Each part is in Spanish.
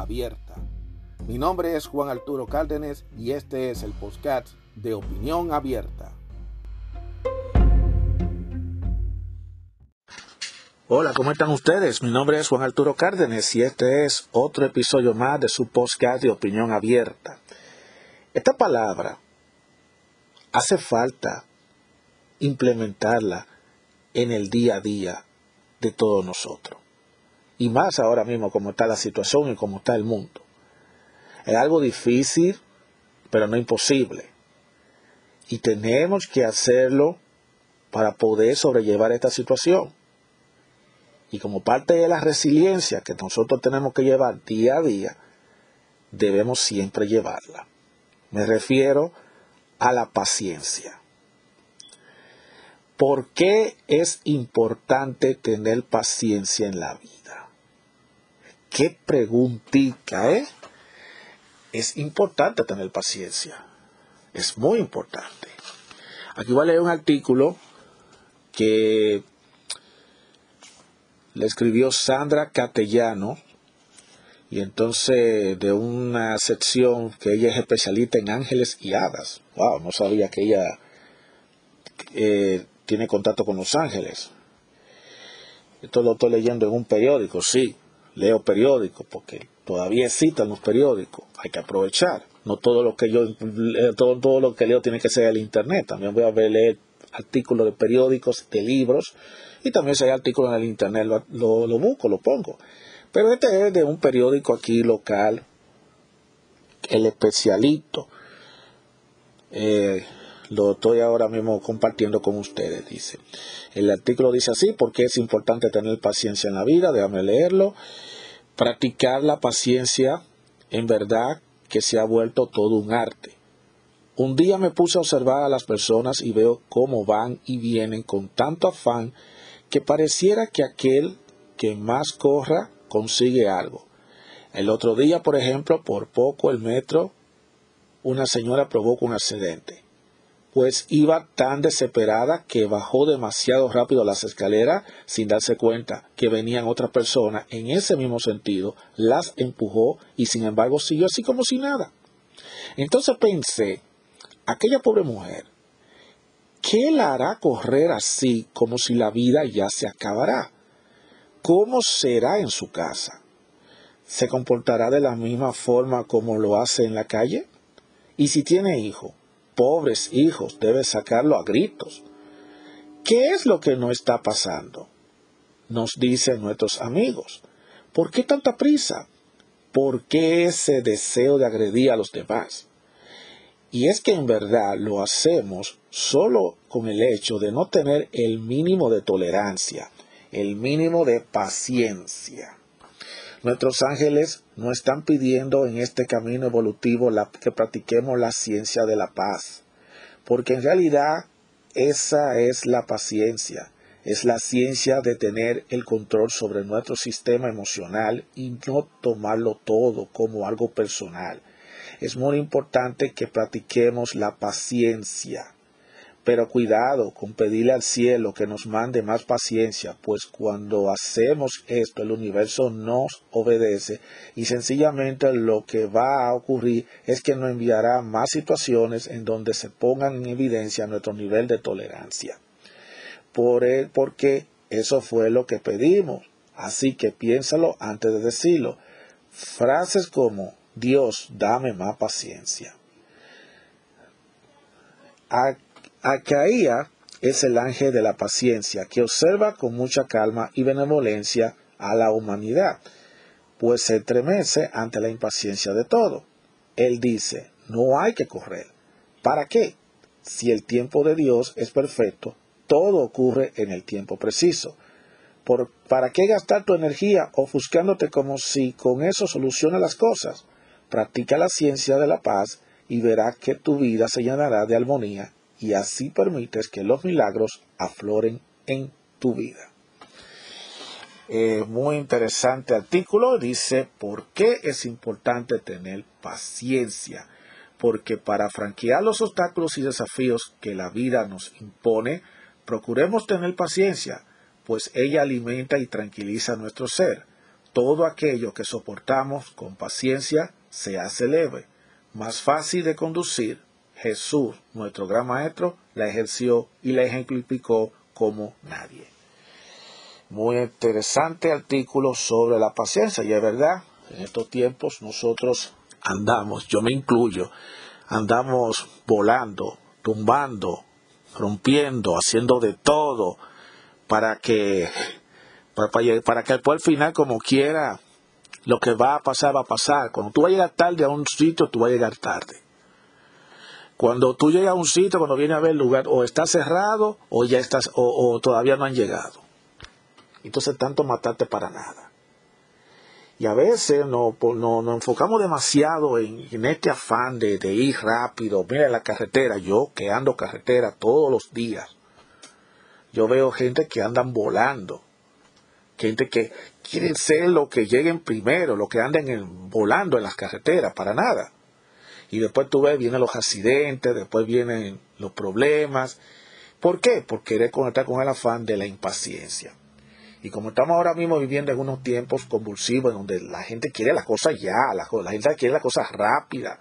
abierta. Mi nombre es Juan Arturo Cárdenas y este es el podcast de Opinión Abierta. Hola, ¿cómo están ustedes? Mi nombre es Juan Arturo Cárdenas y este es otro episodio más de su podcast de Opinión Abierta. Esta palabra hace falta implementarla en el día a día de todos nosotros. Y más ahora mismo como está la situación y como está el mundo. Es algo difícil, pero no imposible. Y tenemos que hacerlo para poder sobrellevar esta situación. Y como parte de la resiliencia que nosotros tenemos que llevar día a día, debemos siempre llevarla. Me refiero a la paciencia. ¿Por qué es importante tener paciencia en la vida? Qué preguntita, ¿eh? Es importante tener paciencia. Es muy importante. Aquí voy a leer un artículo que le escribió Sandra Catellano y entonces de una sección que ella es especialista en ángeles y hadas. Wow, no sabía que ella eh, tiene contacto con los ángeles. Esto lo estoy leyendo en un periódico, sí, leo periódicos porque todavía existen los periódicos, hay que aprovechar. No todo lo que yo todo, todo lo que leo tiene que ser el internet, también voy a leer artículos de periódicos, de libros, y también si hay artículos en el internet lo, lo, busco, lo pongo. Pero este es de un periódico aquí local, el especialito. Eh, lo estoy ahora mismo compartiendo con ustedes, dice. El artículo dice así, porque es importante tener paciencia en la vida, déjame leerlo. Practicar la paciencia, en verdad, que se ha vuelto todo un arte. Un día me puse a observar a las personas y veo cómo van y vienen con tanto afán que pareciera que aquel que más corra consigue algo. El otro día, por ejemplo, por poco el metro, una señora provoca un accidente pues iba tan desesperada que bajó demasiado rápido las escaleras sin darse cuenta que venían otras personas en ese mismo sentido, las empujó y sin embargo siguió así como si nada. Entonces pensé, aquella pobre mujer, ¿qué la hará correr así como si la vida ya se acabará? ¿Cómo será en su casa? ¿Se comportará de la misma forma como lo hace en la calle? ¿Y si tiene hijo? Pobres hijos, debe sacarlo a gritos. ¿Qué es lo que no está pasando? Nos dicen nuestros amigos. ¿Por qué tanta prisa? ¿Por qué ese deseo de agredir a los demás? Y es que en verdad lo hacemos solo con el hecho de no tener el mínimo de tolerancia, el mínimo de paciencia. Nuestros ángeles no están pidiendo en este camino evolutivo que practiquemos la ciencia de la paz, porque en realidad esa es la paciencia, es la ciencia de tener el control sobre nuestro sistema emocional y no tomarlo todo como algo personal. Es muy importante que practiquemos la paciencia. Pero cuidado con pedirle al cielo que nos mande más paciencia, pues cuando hacemos esto el universo nos obedece y sencillamente lo que va a ocurrir es que nos enviará más situaciones en donde se pongan en evidencia nuestro nivel de tolerancia. Por él, porque eso fue lo que pedimos. Así que piénsalo antes de decirlo. Frases como Dios, dame más paciencia. Acaía es el ángel de la paciencia que observa con mucha calma y benevolencia a la humanidad, pues se estremece ante la impaciencia de todo. Él dice, no hay que correr. ¿Para qué? Si el tiempo de Dios es perfecto, todo ocurre en el tiempo preciso. ¿Para qué gastar tu energía ofuscándote como si con eso soluciona las cosas? Practica la ciencia de la paz y verás que tu vida se llenará de armonía y así permites que los milagros afloren en tu vida. Muy interesante artículo. Dice, ¿por qué es importante tener paciencia? Porque para franquear los obstáculos y desafíos que la vida nos impone, procuremos tener paciencia, pues ella alimenta y tranquiliza nuestro ser. Todo aquello que soportamos con paciencia se hace leve, más fácil de conducir. Jesús, nuestro gran maestro, la ejerció y la ejemplificó como nadie. Muy interesante artículo sobre la paciencia. Y es verdad, en estos tiempos nosotros andamos, yo me incluyo, andamos volando, tumbando, rompiendo, haciendo de todo para que para, para que al final como quiera lo que va a pasar va a pasar. Cuando tú vas a llegar tarde a un sitio, tú vas a llegar tarde. Cuando tú llegas a un sitio, cuando viene a ver el lugar, o está cerrado o ya estás, o todavía no han llegado. Entonces tanto matarte para nada. Y a veces nos no, enfocamos demasiado en, este afán de, ir rápido. Mira la carretera, yo que ando carretera todos los días. Yo veo gente que andan volando. Gente que quieren ser lo que lleguen primero, lo que anden volando en las carreteras, para nada. Y después tú ves, vienen los accidentes, después vienen los problemas. ¿Por qué? Porque querer conectar con el afán de la impaciencia. Y como estamos ahora mismo viviendo en unos tiempos convulsivos donde la gente quiere las cosas ya, la, gente quiere las cosas rápidas,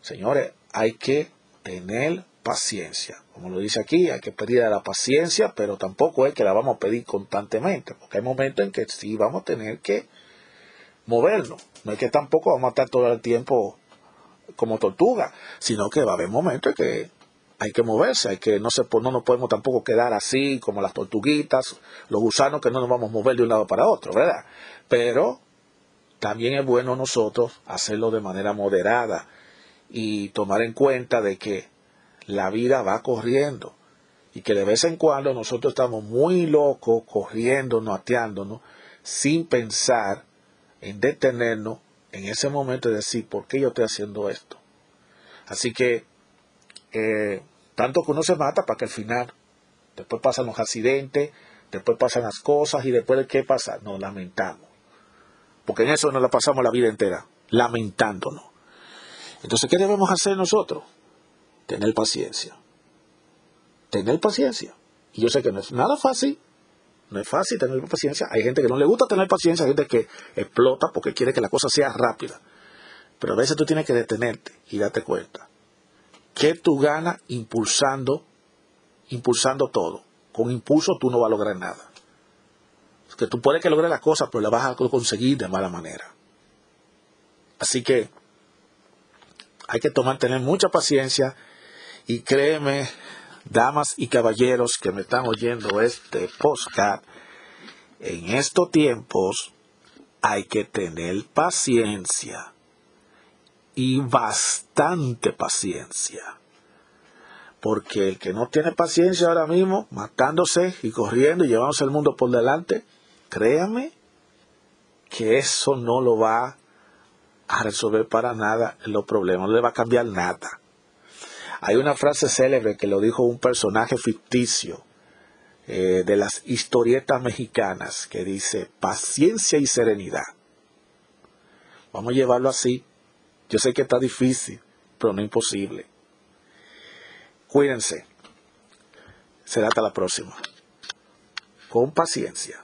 señores, hay que tener paciencia. Como lo dice aquí, hay que pedir la paciencia, pero tampoco es que la vamos a pedir constantemente, porque hay momentos en que sí vamos a tener que movernos. No es que tampoco vamos a estar todo el tiempo como tortuga, sino que va a haber momentos en que hay que moverse, hay que no se no nos podemos tampoco quedar así como las tortuguitas, los gusanos que no nos vamos a mover de un lado para otro, ¿verdad? Pero también es bueno nosotros hacerlo de manera moderada y tomar en cuenta de que la vida va corriendo y que de vez en cuando nosotros estamos muy locos corriendo, noteándonos, sin pensar en detenernos en ese momento y decir, ¿por qué yo estoy haciendo esto? Así que eh, tanto que uno se mata para que al final, después pasan los accidentes, después pasan las cosas y después de qué pasa, nos lamentamos. Porque en eso nos la pasamos la vida entera, lamentándonos. Entonces, ¿qué debemos hacer nosotros? Tener paciencia. Tener paciencia. Y yo sé que no es nada fácil, no es fácil tener paciencia. Hay gente que no le gusta tener paciencia, hay gente que explota porque quiere que la cosa sea rápida. Pero a veces tú tienes que detenerte y darte cuenta ¿Qué tú ganas impulsando, impulsando todo? Con impulso tú no vas a lograr nada. Que tú puedes que logres las cosas, pero las vas a conseguir de mala manera. Así que hay que tomar, tener mucha paciencia y créeme, damas y caballeros que me están oyendo este podcast, en estos tiempos hay que tener paciencia y bastante paciencia. Porque el que no tiene paciencia ahora mismo, matándose y corriendo y llevándose el mundo por delante, créame que eso no lo va a resolver para nada los problemas, no le va a cambiar nada. Hay una frase célebre que lo dijo un personaje ficticio eh, de las historietas mexicanas que dice paciencia y serenidad. Vamos a llevarlo así yo sé que está difícil, pero no imposible. Cuídense. Será hasta la próxima. Con paciencia.